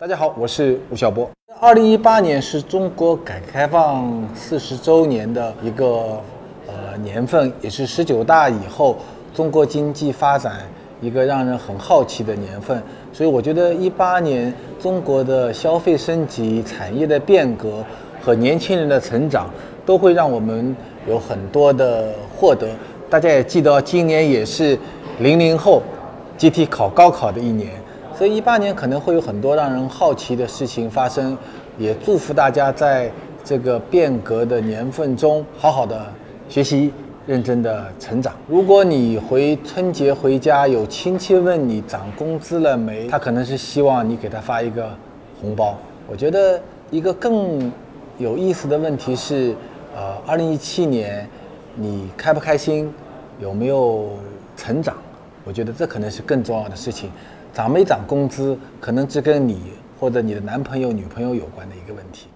大家好，我是吴晓波。二零一八年是中国改革开放四十周年的一个呃年份，也是十九大以后中国经济发展一个让人很好奇的年份。所以我觉得一八年中国的消费升级、产业的变革和年轻人的成长，都会让我们有很多的获得。大家也记得，今年也是零零后集体考高考的一年。所以一八年可能会有很多让人好奇的事情发生，也祝福大家在这个变革的年份中好好的学习，认真的成长。如果你回春节回家，有亲戚问你涨工资了没，他可能是希望你给他发一个红包。我觉得一个更有意思的问题是，呃，二零一七年你开不开心，有没有成长？我觉得这可能是更重要的事情。涨没涨工资，可能只跟你或者你的男朋友、女朋友有关的一个问题。